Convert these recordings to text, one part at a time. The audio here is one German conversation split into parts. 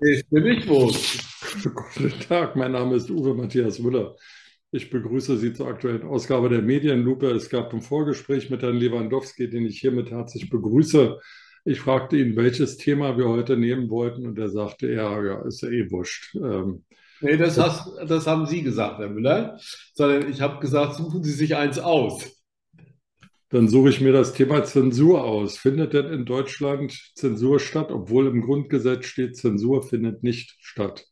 Ich bin nicht wurscht. Guten Tag, mein Name ist Uwe Matthias Müller. Ich begrüße Sie zur aktuellen Ausgabe der Medienlupe. Es gab ein Vorgespräch mit Herrn Lewandowski, den ich hiermit herzlich begrüße. Ich fragte ihn, welches Thema wir heute nehmen wollten, und er sagte, ja, ja, ist ja eh wurscht. Ähm, Nee, das, hast, das haben Sie gesagt, Herr Müller, sondern ich habe gesagt, suchen Sie sich eins aus. Dann suche ich mir das Thema Zensur aus. Findet denn in Deutschland Zensur statt, obwohl im Grundgesetz steht, Zensur findet nicht statt?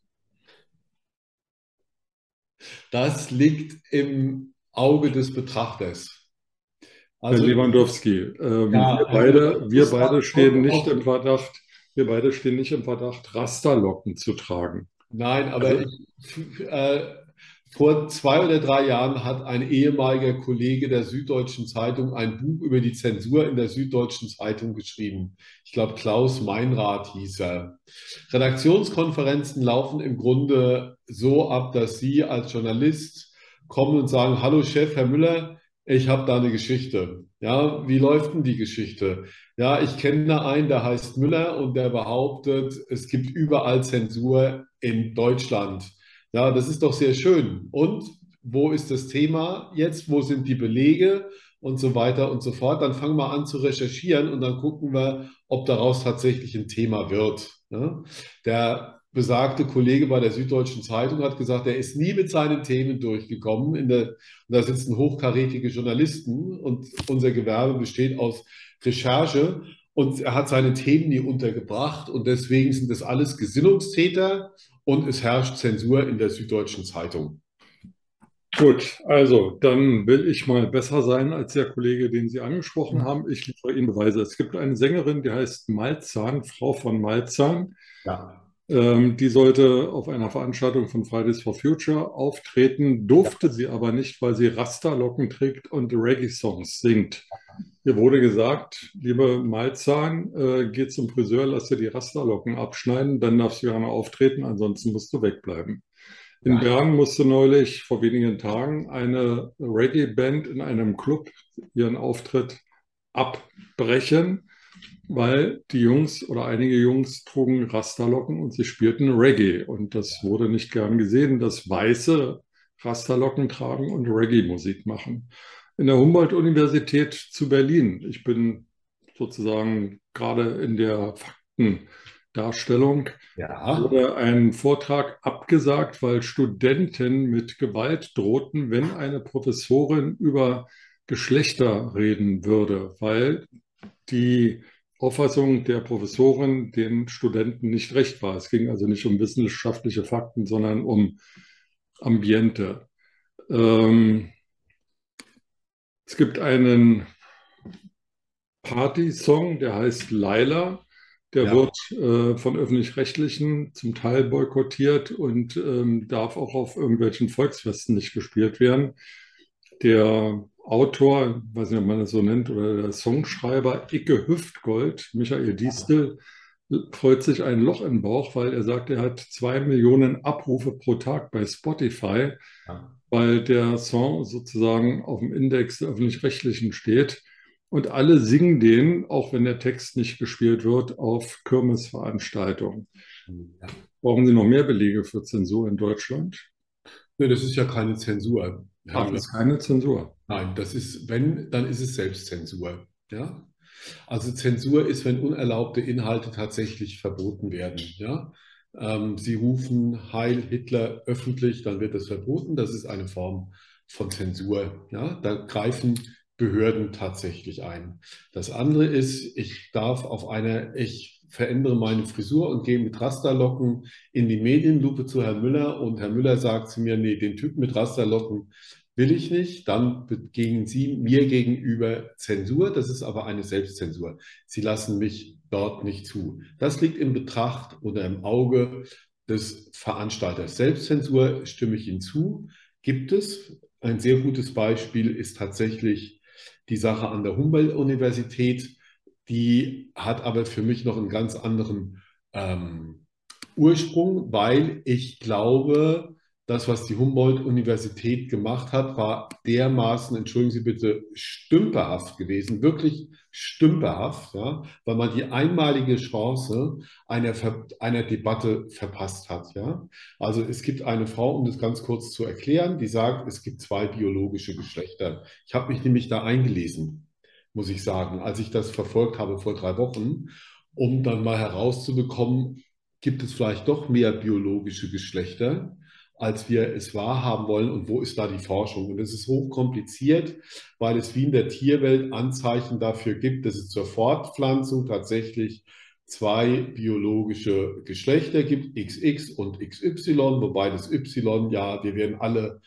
Das liegt im Auge des Betrachters. Herr Lewandowski, ähm, Ja, wir also beide, wir beide stehen nicht im Verdacht, wir beide stehen nicht im Verdacht, Rasterlocken zu tragen. Nein, aber Also- ich, äh, vor zwei oder drei Jahren hat ein ehemaliger Kollege der Süddeutschen Zeitung ein Buch über die Zensur in der Süddeutschen Zeitung geschrieben. Ich glaube, Klaus Meinrad hieß er. Redaktionskonferenzen laufen im Grunde so ab, dass Sie als Journalist kommen und sagen, Hallo Chef, Herr Müller, ich habe da eine Geschichte. Ja, wie läuft denn die Geschichte? Ja, ich kenne da einen, der heißt Müller und der behauptet, es gibt überall Zensur in Deutschland. Ja, das ist doch sehr schön. Und wo ist das Thema jetzt? Wo sind die Belege? Und so weiter und so fort. Dann fangen wir an zu recherchieren und dann gucken wir, ob daraus tatsächlich ein Thema wird. Ja? Der besagte Kollege bei der Süddeutschen Zeitung hat gesagt, er ist nie mit seinen Themen durchgekommen. Der, und da sitzen hochkarätige Journalisten und unser Gewerbe besteht aus Recherche. Und er hat seine Themen nie untergebracht und deswegen sind das alles Gesinnungstäter und es herrscht Zensur in der Süddeutschen Zeitung. Gut, also dann will ich mal besser sein als der Kollege, den Sie angesprochen haben. Ich liefere Ihnen Beweise. Es gibt eine Sängerin, die heißt Malzahn, Frau von Malzahn. Ja. Ähm, die sollte auf einer Veranstaltung von Fridays for Future auftreten, durfte sie aber nicht, weil sie Rasterlocken trägt und Reggae-Songs singt. Ihr wurde gesagt, liebe Malzahn, äh, geh zum Friseur, lass dir die Rasterlocken abschneiden, dann darfst du gerne auftreten, ansonsten musst du wegbleiben. In Ja. Bern musste neulich vor wenigen Tagen eine Reggae-Band in einem Club ihren Auftritt abbrechen, weil die Jungs oder einige Jungs trugen Rasterlocken und sie spielten Reggae. Und das wurde nicht gern gesehen, dass Weiße Rasterlocken tragen und Reggae-Musik machen. In der Humboldt-Universität zu Berlin, ich bin sozusagen gerade in der Faktendarstellung, Ja. wurde ein Vortrag abgesagt, weil Studenten mit Gewalt drohten, wenn eine Professorin über Geschlechter reden würde, weil die Auffassung der Professorin den Studenten nicht recht war. Es ging also nicht um wissenschaftliche Fakten, sondern um Ambiente. Ähm, es gibt einen Party-Song, der heißt Laila. Der Ja. wird äh, von öffentlich-rechtlichen zum Teil boykottiert und ähm, darf auch auf irgendwelchen Volksfesten nicht gespielt werden. Der Autor, weiß nicht, ob man das so nennt, oder der Songschreiber Icke Hüftgold, Michael Diestel, freut sich ein Loch im Bauch, weil er sagt, er hat zwei Millionen Abrufe pro Tag bei Spotify, Ja. Weil der Song sozusagen auf dem Index der öffentlich-rechtlichen steht. Und alle singen den, auch wenn der Text nicht gespielt wird, auf Kirmesveranstaltungen. Ja. Brauchen Sie noch mehr Belege für Zensur in Deutschland? Nee, das ist ja keine Zensur. Ach, das ist keine Zensur. Nein, das ist, wenn, dann ist es Selbstzensur. Ja? Also Zensur ist, wenn unerlaubte Inhalte tatsächlich verboten werden. Ja? Ähm, Sie rufen Heil Hitler öffentlich, dann wird das verboten. Das ist eine Form von Zensur. Ja? Da greifen Behörden tatsächlich ein. Das andere ist, ich darf auf einer, ich verändere meine Frisur und gehe mit Rasterlocken in die Medienlupe zu Herrn Müller und Herr Müller sagt zu mir, nee, den Typ mit Rasterlocken will ich nicht, dann begehen Sie mir gegenüber Zensur. Das ist aber eine Selbstzensur. Sie lassen mich dort nicht zu. Das liegt in Betracht oder im Auge des Veranstalters. Selbstzensur stimme ich Ihnen zu. Gibt es. Ein sehr gutes Beispiel ist tatsächlich die Sache an der Humboldt-Universität. Die hat aber für mich noch einen ganz anderen ähm, Ursprung, weil ich glaube, das, was die Humboldt-Universität gemacht hat, war dermaßen, entschuldigen Sie bitte, stümperhaft gewesen, wirklich stümperhaft, ja, weil man die einmalige Chance einer, einer Debatte verpasst hat. Ja. Also es gibt eine Frau, um das ganz kurz zu erklären, die sagt, es gibt zwei biologische Geschlechter. Ich habe mich nämlich da eingelesen, muss ich sagen, als ich das verfolgt habe vor drei Wochen, um dann mal herauszubekommen, gibt es vielleicht doch mehr biologische Geschlechter als wir es wahrhaben wollen und wo ist da die Forschung. Und es ist hochkompliziert, weil es wie in der Tierwelt Anzeichen dafür gibt, dass es zur Fortpflanzung tatsächlich zwei biologische Geschlechter gibt, XX und XY, wobei das Y, ja, wir werden alle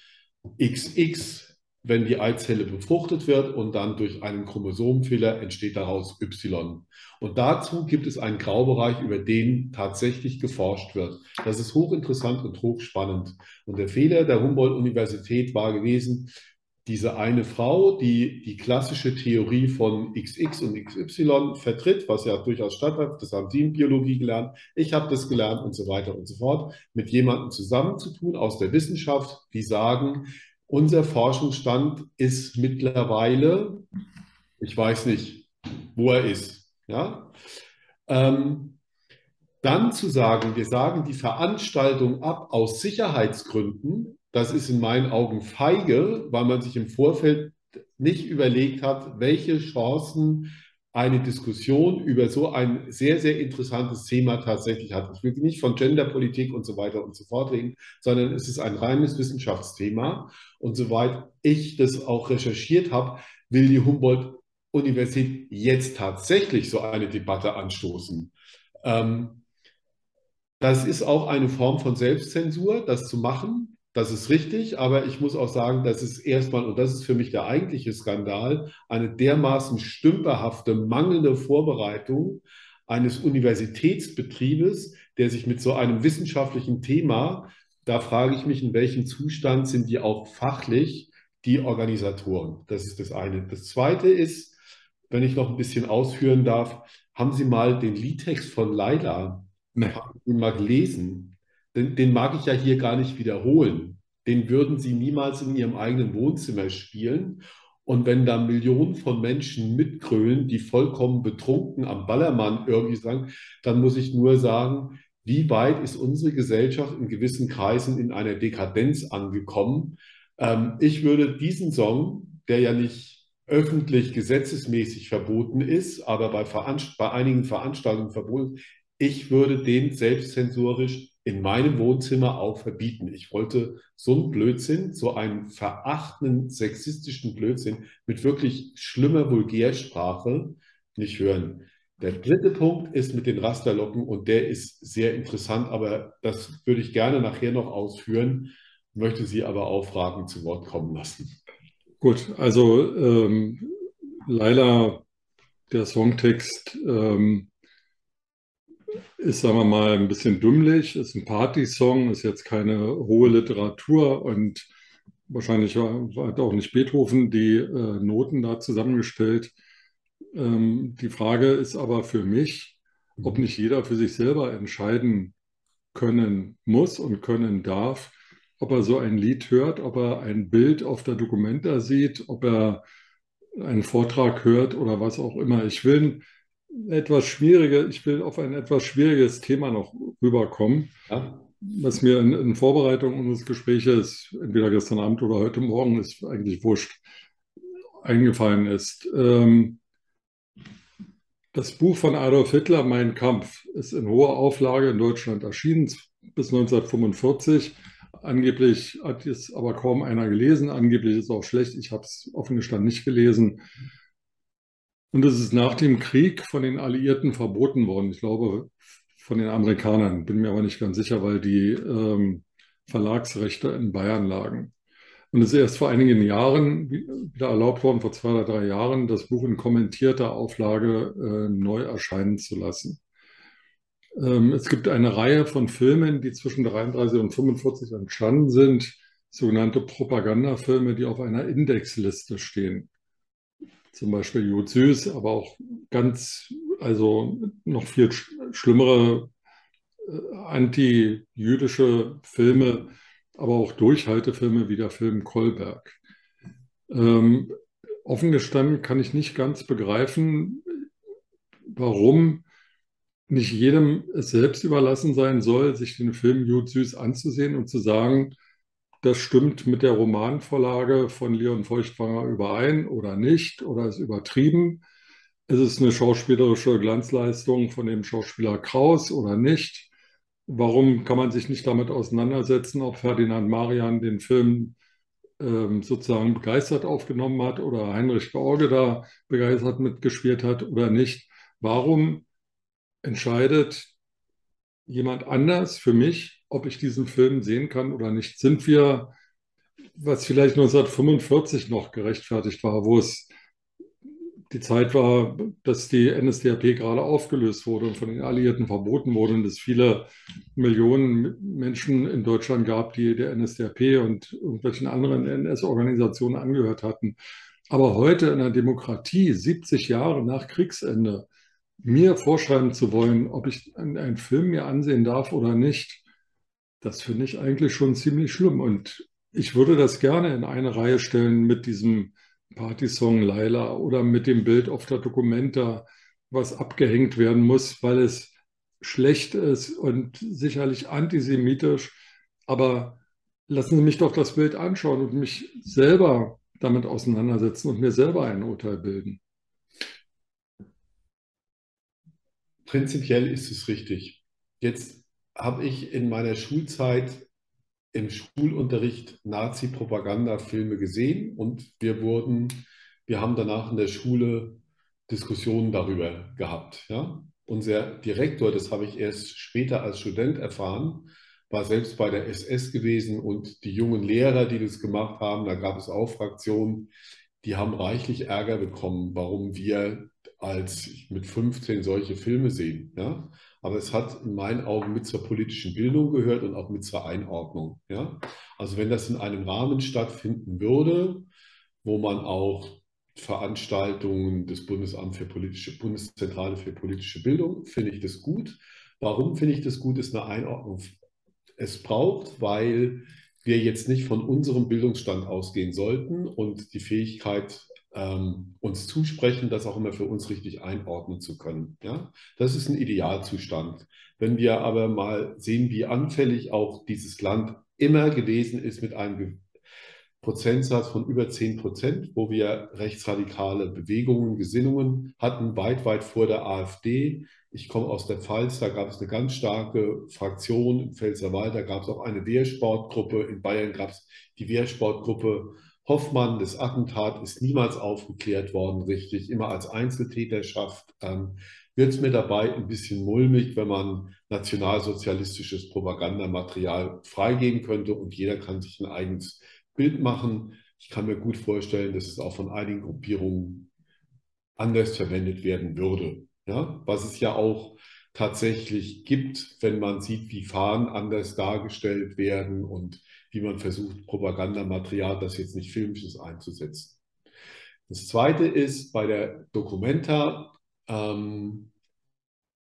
XX wenn die Eizelle befruchtet wird und dann durch einen Chromosomenfehler entsteht daraus Y. Und dazu gibt es einen Graubereich, über den tatsächlich geforscht wird. Das ist hochinteressant und hochspannend. Und der Fehler der Humboldt-Universität war gewesen, diese eine Frau, die die klassische Theorie von XX und XY vertritt, was ja durchaus statthat, das haben Sie in Biologie gelernt, ich habe das gelernt und so weiter und so fort, mit jemandem zusammenzutun aus der Wissenschaft, die sagen, unser Forschungsstand ist mittlerweile, ich weiß nicht, wo er ist. Ja? Ähm, dann zu sagen, wir sagen die Veranstaltung ab aus Sicherheitsgründen, das ist in meinen Augen feige, weil man sich im Vorfeld nicht überlegt hat, welche Chancen eine Diskussion über so ein sehr, sehr interessantes Thema tatsächlich hat. Ich will nicht von Genderpolitik und so weiter und so fort reden, sondern es ist ein reines Wissenschaftsthema. Und soweit ich das auch recherchiert habe, will die Humboldt-Universität jetzt tatsächlich so eine Debatte anstoßen. Ähm, das ist auch eine Form von Selbstzensur, das zu machen. Das ist richtig, aber ich muss auch sagen, das ist erstmal, und das ist für mich der eigentliche Skandal, eine dermaßen stümperhafte, mangelnde Vorbereitung eines Universitätsbetriebes, der sich mit so einem wissenschaftlichen Thema, da frage ich mich, in welchem Zustand sind die auch fachlich, die Organisatoren. Das ist das eine. Das zweite ist, wenn ich noch ein bisschen ausführen darf, haben Sie mal den Liedtext von Laila, nee. haben Sie mal gelesen? Den, den mag ich ja hier gar nicht wiederholen. Den würden Sie niemals in Ihrem eigenen Wohnzimmer spielen. Und wenn da Millionen von Menschen mitgrölen, die vollkommen betrunken am Ballermann irgendwie sagen, dann muss ich nur sagen, wie weit ist unsere Gesellschaft in gewissen Kreisen in einer Dekadenz angekommen? Ähm, ich würde diesen Song, der ja nicht öffentlich gesetzesmäßig verboten ist, aber bei, bei einigen Veranstaltungen verboten, ich würde den selbstzensorisch in meinem Wohnzimmer auch verbieten. Ich wollte so einen Blödsinn, so einen verachtenden, sexistischen Blödsinn mit wirklich schlimmer Vulgärsprache nicht hören. Der dritte Punkt ist mit den Rasterlocken und der ist sehr interessant, aber das würde ich gerne nachher noch ausführen, möchte Sie aber auch Fragen zu Wort kommen lassen. Gut, also ähm, Laila, der Songtext ähm, ist, sagen wir mal, ein bisschen dümmlich, ist ein Partysong, ist jetzt keine hohe Literatur und wahrscheinlich hat auch nicht Beethoven die äh, Noten da zusammengestellt. Ähm, die Frage ist aber für mich, ob nicht jeder für sich selber entscheiden können muss und können darf, ob er so ein Lied hört, ob er ein Bild auf der Dokumenta sieht, ob er einen Vortrag hört oder was auch immer. Ich will etwas schwierige, ich will auf ein etwas schwieriges Thema noch rüberkommen, ja. was mir in, in, Vorbereitung unseres Gespräches, entweder gestern Abend oder heute Morgen, ist eigentlich wurscht, eingefallen ist. Ähm, das Buch von Adolf Hitler, Mein Kampf, ist in hoher Auflage in Deutschland erschienen, bis 1945. Angeblich hat es aber kaum einer gelesen. Angeblich ist es auch schlecht. Ich habe es offen gestanden nicht gelesen. Und es ist nach dem Krieg von den Alliierten verboten worden. Ich glaube, von den Amerikanern. Bin mir aber nicht ganz sicher, weil die ähm, Verlagsrechte in Bayern lagen. Und es ist erst vor einigen Jahren wieder erlaubt worden, vor zwei oder drei Jahren, das Buch in kommentierter Auflage äh, neu erscheinen zu lassen. Ähm, es gibt eine Reihe von Filmen, die zwischen 33 und 45 entstanden sind, sogenannte Propagandafilme, die auf einer Indexliste stehen zum Beispiel Jud Süß, aber auch ganz, also noch viel schlimmere äh, anti-jüdische Filme aber auch Durchhaltefilme wie der Film Kolberg. Ähm, offen gestanden kann ich nicht ganz begreifen, warum nicht jedem es selbst überlassen sein soll, sich den Film Jud Süß anzusehen und zu sagen, das stimmt mit der Romanvorlage von Leon Feuchtwanger überein oder nicht oder ist übertrieben. Ist es eine schauspielerische Glanzleistung von dem Schauspieler Kraus oder nicht? Warum kann man sich nicht damit auseinandersetzen, ob Ferdinand Marian den Film ähm, sozusagen begeistert aufgenommen hat oder Heinrich George da begeistert mitgespielt hat oder nicht? Warum entscheidet jemand anders für mich, ob ich diesen Film sehen kann oder nicht? Sind wir, was vielleicht 1945 noch gerechtfertigt war, wo es die Zeit war, dass die NSDAP gerade aufgelöst wurde und von den Alliierten verboten wurde und es viele Millionen Menschen in Deutschland gab, die der NSDAP und irgendwelchen anderen NS-Organisationen angehört hatten. Aber heute in der Demokratie, 70 Jahre nach Kriegsende, mir vorschreiben zu wollen, ob ich einen Film mir ansehen darf oder nicht, das finde ich eigentlich schon ziemlich schlimm. Und ich würde das gerne in eine Reihe stellen mit diesem Partysong Laila oder mit dem Bild auf der Dokumenta, was abgehängt werden muss, weil es schlecht ist und sicherlich antisemitisch. Aber lassen Sie mich doch das Bild anschauen und mich selber damit auseinandersetzen und mir selber ein Urteil bilden. Prinzipiell ist es richtig. Jetzt habe ich in meiner Schulzeit im Schulunterricht Nazi-Propaganda-Filme gesehen und wir wurden, wir haben danach in der Schule Diskussionen darüber gehabt. Ja? Unser Direktor, das habe ich erst später als Student erfahren, war selbst bei der SS gewesen und die jungen Lehrer, die das gemacht haben, da gab es auch Fraktionen, die haben reichlich Ärger bekommen, warum wir als mit 15 solche Filme sehen. Ja? Aber es hat in meinen Augen mit zur politischen Bildung gehört und auch mit zur Einordnung. Ja? Also wenn das in einem Rahmen stattfinden würde, wo man auch Veranstaltungen des Bundesamt für politische, Bundeszentrale für politische Bildung, finde ich das gut. Warum finde ich das gut, ist eine Einordnung. Es braucht, weil wir jetzt nicht von unserem Bildungsstand ausgehen sollten und die Fähigkeit ähm, uns zusprechen, das auch immer für uns richtig einordnen zu können. Ja? Das ist ein Idealzustand. Wenn wir aber mal sehen, wie anfällig auch dieses Land immer gewesen ist mit einem Prozentsatz von über 10 Prozent, wo wir rechtsradikale Bewegungen, Gesinnungen hatten, weit, weit vor der AfD. Ich komme aus der Pfalz, da gab es eine ganz starke Fraktion im Pfälzerwald, da gab es auch eine Wehrsportgruppe, in Bayern gab es die Wehrsportgruppe Hoffmann, das Attentat ist niemals aufgeklärt worden, richtig, immer als Einzeltäterschaft. Ähm, wird es mir dabei ein bisschen mulmig, wenn man nationalsozialistisches Propagandamaterial freigeben könnte und jeder kann sich ein eigenes Bild machen. Ich kann mir gut vorstellen, dass es auch von einigen Gruppierungen anders verwendet werden würde. Ja? Was es ja auch tatsächlich gibt, wenn man sieht, wie Fahnen anders dargestellt werden und wie man versucht, Propagandamaterial, das jetzt nicht filmisch ist, einzusetzen. Das Zweite ist bei der Documenta, ähm,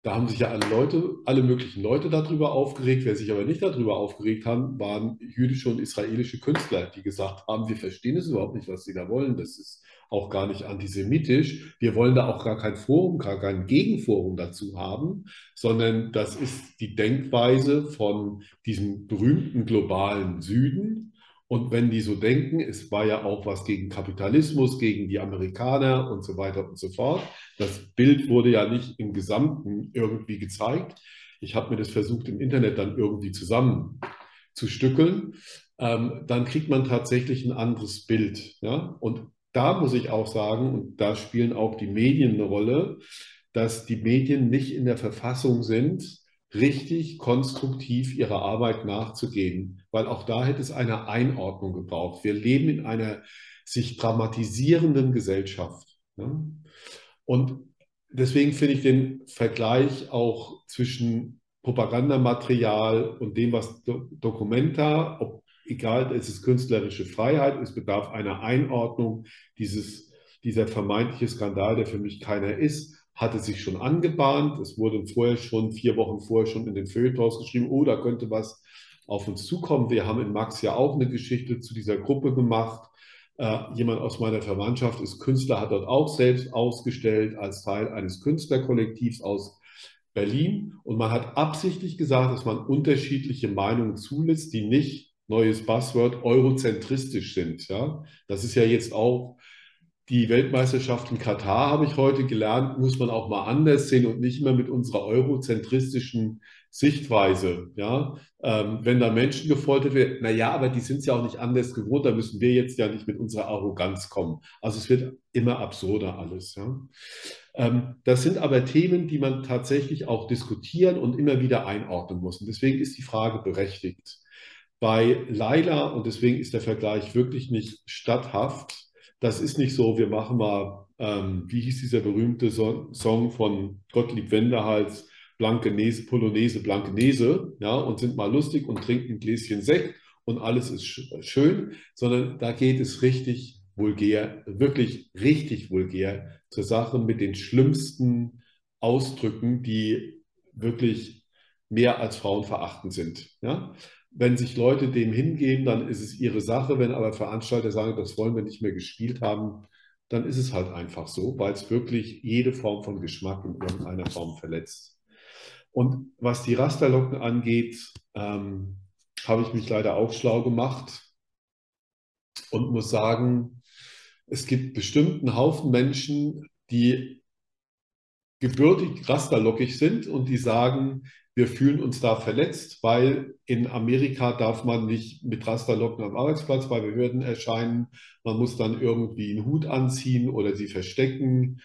da haben sich ja alle Leute, alle möglichen Leute darüber aufgeregt. Wer sich aber nicht darüber aufgeregt hat, waren jüdische und israelische Künstler, die gesagt haben, wir verstehen es überhaupt nicht, was sie da wollen. Das ist auch gar nicht antisemitisch. Wir wollen da auch gar kein Forum, gar kein Gegenforum dazu haben, sondern das ist die Denkweise von diesem berühmten globalen Süden. Und wenn die so denken, es war ja auch was gegen Kapitalismus, gegen die Amerikaner und so weiter und so fort. Das Bild wurde ja nicht im Gesamten irgendwie gezeigt. Ich habe mir das versucht im Internet dann irgendwie zusammenzustückeln. Ähm, dann kriegt man tatsächlich ein anderes Bild. Ja? Und da muss ich auch sagen, und da spielen auch die Medien eine Rolle, dass die Medien nicht in der Verfassung sind, richtig konstruktiv ihrer Arbeit nachzugehen, weil auch da hätte es eine Einordnung gebraucht. Wir leben in einer sich dramatisierenden Gesellschaft. Ne? Und deswegen finde ich den Vergleich auch zwischen Propagandamaterial und dem, was Do Documenta, ob egal, es ist künstlerische Freiheit, es bedarf einer Einordnung. Dieses, dieser vermeintliche Skandal, der für mich keiner ist, hatte sich schon angebahnt. Es wurde vorher schon, vier Wochen vorher schon in den Feuilletons geschrieben, oh, da könnte was auf uns zukommen. Wir haben in Max ja auch eine Geschichte zu dieser Gruppe gemacht. Äh, jemand aus meiner Verwandtschaft ist Künstler, hat dort auch selbst ausgestellt als Teil eines Künstlerkollektivs aus Berlin. Und man hat absichtlich gesagt, dass man unterschiedliche Meinungen zulässt, die nicht, neues Buzzword, eurozentristisch sind. Ja? Das ist ja jetzt auch die Weltmeisterschaft in Katar, habe ich heute gelernt, muss man auch mal anders sehen und nicht immer mit unserer eurozentristischen Sichtweise. Ja? Ähm, wenn da Menschen gefoltert werden, naja, aber die sind es ja auch nicht anders gewohnt, da müssen wir jetzt ja nicht mit unserer Arroganz kommen. Also es wird immer absurder alles. Ja? Ähm, das sind aber Themen, die man tatsächlich auch diskutieren und immer wieder einordnen muss. Und deswegen ist die Frage berechtigt. Bei Laila, und deswegen ist der Vergleich wirklich nicht statthaft, das ist nicht so, wir machen mal, ähm, wie hieß dieser berühmte so Song von Gottlieb Wendehals, Blankenese, Polonaise, Blankenese, ja, und sind mal lustig und trinken ein Gläschen Sekt und alles ist sch schön, sondern da geht es richtig vulgär, wirklich richtig vulgär zur Sache mit den schlimmsten Ausdrücken, die wirklich mehr als frauenverachtend sind. Ja? Wenn sich Leute dem hingeben, dann ist es ihre Sache. Wenn aber Veranstalter sagen, das wollen wir nicht mehr gespielt haben, dann ist es halt einfach so, weil es wirklich jede Form von Geschmack in irgendeiner Form verletzt. Und was die Rasterlocken angeht, ähm, habe ich mich leider auch schlau gemacht und muss sagen, es gibt bestimmt einen Haufen Menschen, die gebürtig rasterlockig sind und die sagen, wir fühlen uns da verletzt, weil in Amerika darf man nicht mit Rasterlocken am Arbeitsplatz bei Behörden erscheinen. Man muss dann irgendwie einen Hut anziehen oder sie verstecken.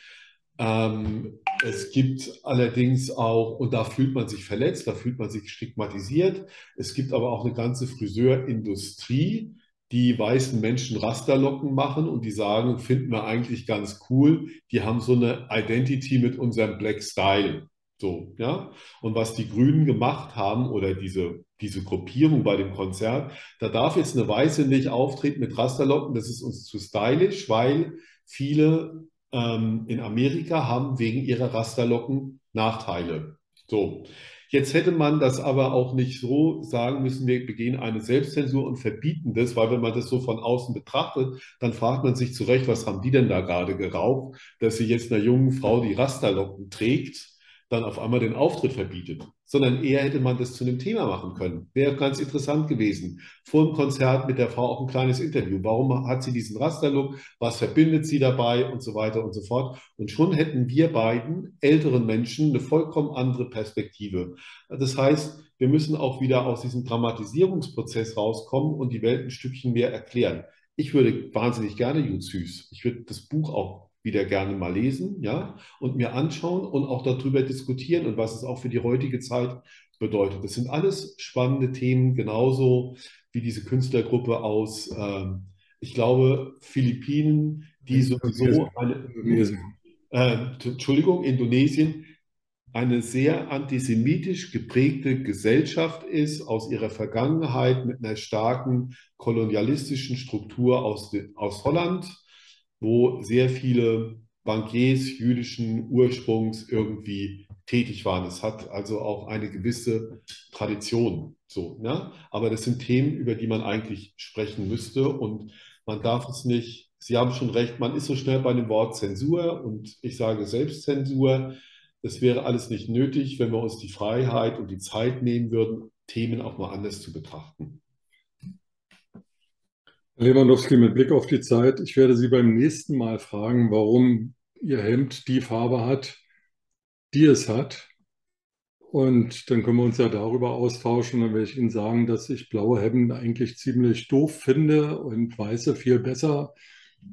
Ähm, es gibt allerdings auch, und da fühlt man sich verletzt, da fühlt man sich stigmatisiert. Es gibt aber auch eine ganze Friseurindustrie, die weißen Menschen Rasterlocken machen und die sagen, finden wir eigentlich ganz cool. Die haben so eine Identity mit unserem Black Style. So, ja. Und was die Grünen gemacht haben oder diese, diese Gruppierung bei dem Konzert, da darf jetzt eine Weiße nicht auftreten mit Rasterlocken. Das ist uns zu stylisch, weil viele ähm, in Amerika haben wegen ihrer Rasterlocken Nachteile. So. Jetzt hätte man das aber auch nicht so sagen müssen, wir begehen eine Selbstzensur und verbieten das, weil wenn man das so von außen betrachtet, dann fragt man sich zurecht, was haben die denn da gerade geraucht, dass sie jetzt einer jungen Frau die Rasterlocken trägt dann auf einmal den Auftritt verbietet, sondern eher hätte man das zu einem Thema machen können. Wäre ganz interessant gewesen. Vor dem Konzert mit der Frau auch ein kleines Interview. Warum hat sie diesen Rasterlook? Was verbindet sie dabei? Und so weiter und so fort. Und schon hätten wir beiden älteren Menschen eine vollkommen andere Perspektive. Das heißt, wir müssen auch wieder aus diesem Dramatisierungsprozess rauskommen und die Welt ein Stückchen mehr erklären. Ich würde wahnsinnig gerne Jud Süß. Ich würde das Buch auch wieder gerne mal lesen, ja, und mir anschauen und auch darüber diskutieren und was es auch für die heutige Zeit bedeutet. Das sind alles spannende Themen, genauso wie diese Künstlergruppe aus, äh, ich glaube, Philippinen, die sowieso eine, äh, Entschuldigung, Indonesien, eine sehr antisemitisch geprägte Gesellschaft ist, aus ihrer Vergangenheit mit einer starken kolonialistischen Struktur aus, aus Holland wo sehr viele Bankiers jüdischen Ursprungs irgendwie tätig waren. Es hat also auch eine gewisse Tradition. So, ne? Aber das sind Themen, über die man eigentlich sprechen müsste und man darf es nicht. Sie haben schon recht, man ist so schnell bei dem Wort Zensur und ich sage Selbstzensur. Das wäre alles nicht nötig, wenn wir uns die Freiheit und die Zeit nehmen würden, Themen auch mal anders zu betrachten. Lewandowski, mit Blick auf die Zeit, ich werde Sie beim nächsten Mal fragen, warum Ihr Hemd die Farbe hat, die es hat. Und dann können wir uns ja darüber austauschen. Dann werde ich Ihnen sagen, dass ich blaue Hemden eigentlich ziemlich doof finde und weiße viel besser.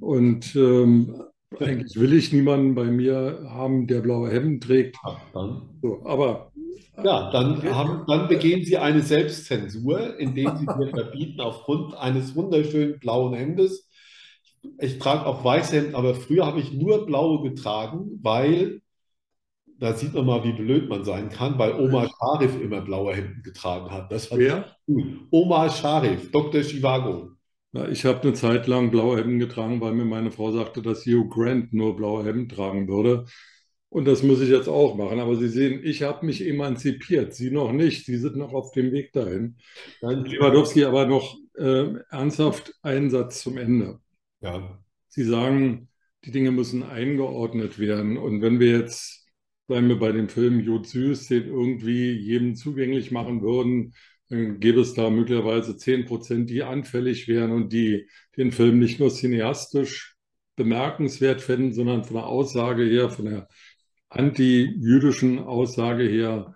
Und ähm, eigentlich will ich niemanden bei mir haben, der blaue Hemden trägt. So, aber ja, dann, haben, dann begehen Sie eine Selbstzensur, indem Sie mir verbieten, aufgrund eines wunderschönen blauen Hemdes. Ich trage auch weiße Hemden, aber früher habe ich nur blaue getragen, weil, da sieht man mal, wie blöd man sein kann, weil Omar Sharif immer blaue Hemden getragen hat. Das war Wer? cool. Omar Sharif, Dr. Chivago. Na, ich habe eine Zeit lang blaue Hemden getragen, weil mir meine Frau sagte, dass Hugh Grant nur blaue Hemden tragen würde. Und das muss ich jetzt auch machen. Aber Sie sehen, ich habe mich emanzipiert, Sie noch nicht. Sie sind noch auf dem Weg dahin. Lewandowski, aber noch äh, ernsthaft einen Satz zum Ende. Ja. Sie sagen, die Dinge müssen eingeordnet werden. Und wenn wir jetzt, bleiben wir bei dem Film Jod Süß, den irgendwie jedem zugänglich machen würden, dann gäbe es da möglicherweise 10 Prozent, die anfällig wären und die den Film nicht nur cineastisch bemerkenswert fänden, sondern von der Aussage her, von der anti-jüdischen Aussage her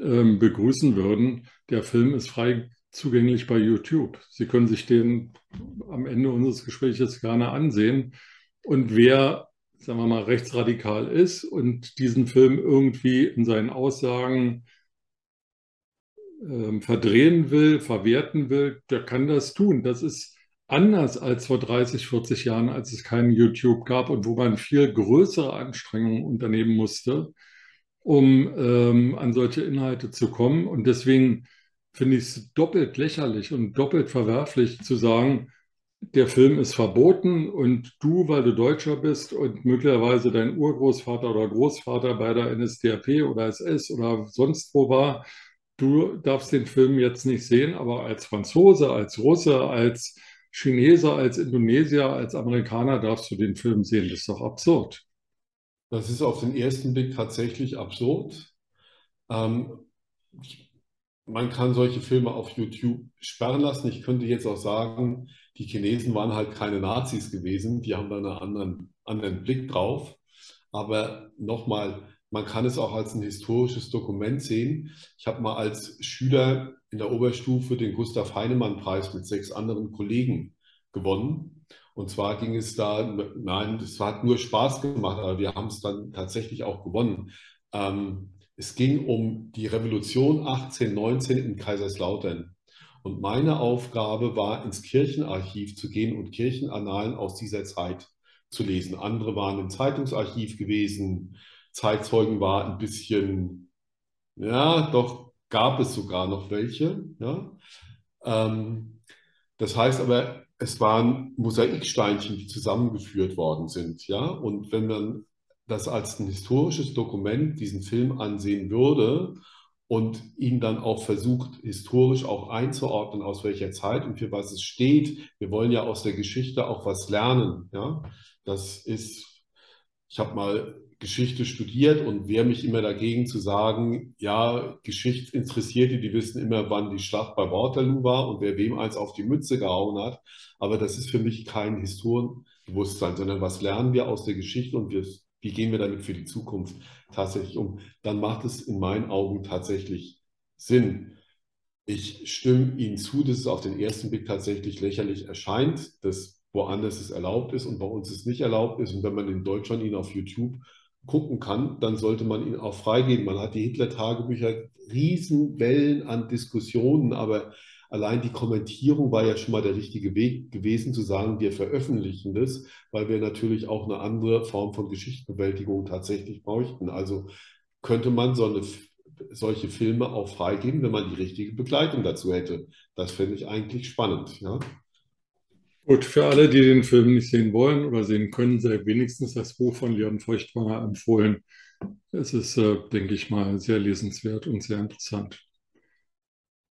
ähm, begrüßen würden. Der Film ist frei zugänglich bei YouTube. Sie können sich den am Ende unseres Gesprächs gerne ansehen. Und wer, sagen wir mal, rechtsradikal ist und diesen Film irgendwie in seinen Aussagen äh, verdrehen will, verwerten will, der kann das tun. Das ist anders als vor 30, 40 Jahren, als es kein YouTube gab und wo man viel größere Anstrengungen unternehmen musste, um ähm, an solche Inhalte zu kommen. Und deswegen finde ich es doppelt lächerlich und doppelt verwerflich zu sagen, der Film ist verboten und du, weil du Deutscher bist und möglicherweise dein Urgroßvater oder Großvater bei der NSDAP oder SS oder sonst wo war, du darfst den Film jetzt nicht sehen, aber als Franzose, als Russe, als Chinese, als Indonesier, als Amerikaner darfst du den Film sehen. Das ist doch absurd. Das ist auf den ersten Blick tatsächlich absurd. Ähm, man kann solche Filme auf YouTube sperren lassen. Ich könnte jetzt auch sagen, die Chinesen waren halt keine Nazis gewesen, die haben da einen anderen, anderen Blick drauf. Aber nochmal, man kann es auch als ein historisches Dokument sehen. Ich habe mal als Schüler in der Oberstufe den Gustav Heinemann-Preis mit sechs anderen Kollegen gewonnen. Und zwar ging es da, nein, es hat nur Spaß gemacht, aber wir haben es dann tatsächlich auch gewonnen. Ähm, es ging um die Revolution 1819 in Kaiserslautern. Und meine Aufgabe war, ins Kirchenarchiv zu gehen und Kirchenannalen aus dieser Zeit zu lesen. Andere waren im Zeitungsarchiv gewesen. Zeitzeugen war ein bisschen, ja, doch gab es sogar noch welche. Ja. Ähm, das heißt aber, es waren Mosaiksteinchen, die zusammengeführt worden sind. Ja. Und wenn man das als ein historisches Dokument, diesen Film ansehen würde und ihn dann auch versucht, historisch auch einzuordnen, aus welcher Zeit und für was es steht. Wir wollen ja aus der Geschichte auch was lernen. Ja? Das ist, ich habe mal Geschichte studiert und wehre mich immer dagegen zu sagen, ja, Geschichtsinteressierte, die wissen immer, wann die Schlacht bei Waterloo war und wer wem eins auf die Mütze gehauen hat. Aber das ist für mich kein Historienbewusstsein, sondern was lernen wir aus der Geschichte und wir, wie gehen wir damit für die Zukunft tatsächlich um? Dann macht es in meinen Augen tatsächlich Sinn. Ich stimme Ihnen zu, dass es auf den ersten Blick tatsächlich lächerlich erscheint, dass woanders es erlaubt ist und bei uns es nicht erlaubt ist. Und wenn man in Deutschland ihn auf YouTube gucken kann, dann sollte man ihn auch freigeben. Man hat die Hitler-Tagebücher, Riesenwellen an Diskussionen, aber allein die Kommentierung war ja schon mal der richtige Weg gewesen, zu sagen, wir veröffentlichen das, weil wir natürlich auch eine andere Form von Geschichtsbewältigung tatsächlich bräuchten. Also könnte man so eine, solche Filme auch freigeben, wenn man die richtige Begleitung dazu hätte. Das fände ich eigentlich spannend. Ja? Gut, für alle, die den Film nicht sehen wollen oder sehen können, sei wenigstens das Buch von Leon Feuchtwanger empfohlen. Es ist, äh, denke ich mal, sehr lesenswert und sehr interessant.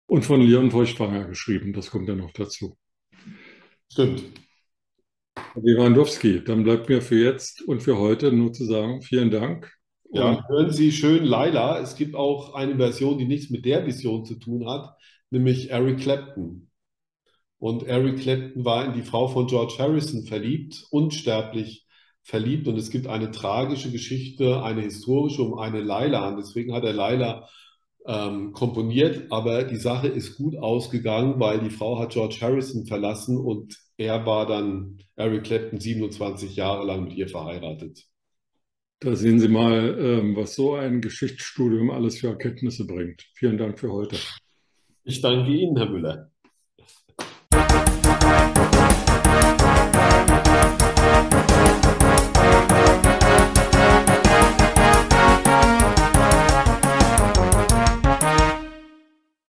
Und von Leon Feuchtwanger geschrieben, das kommt ja noch dazu. Stimmt. Lewandowski, dann bleibt mir für jetzt und für heute nur zu sagen, vielen Dank. Ja, hören Sie schön Laila. Es gibt auch eine Version, die nichts mit der Vision zu tun hat, nämlich Eric Clapton. Und Eric Clapton war in die Frau von George Harrison verliebt, unsterblich verliebt. Und es gibt eine tragische Geschichte, eine historische um eine Laila. Und deswegen hat er Laila ähm, komponiert. Aber die Sache ist gut ausgegangen, weil die Frau hat George Harrison verlassen und er war dann Eric Clapton 27 Jahre lang mit ihr verheiratet. Da sehen Sie mal, ähm, was so ein Geschichtsstudium alles für Erkenntnisse bringt. Vielen Dank für heute. Ich danke Ihnen, Herr Müller.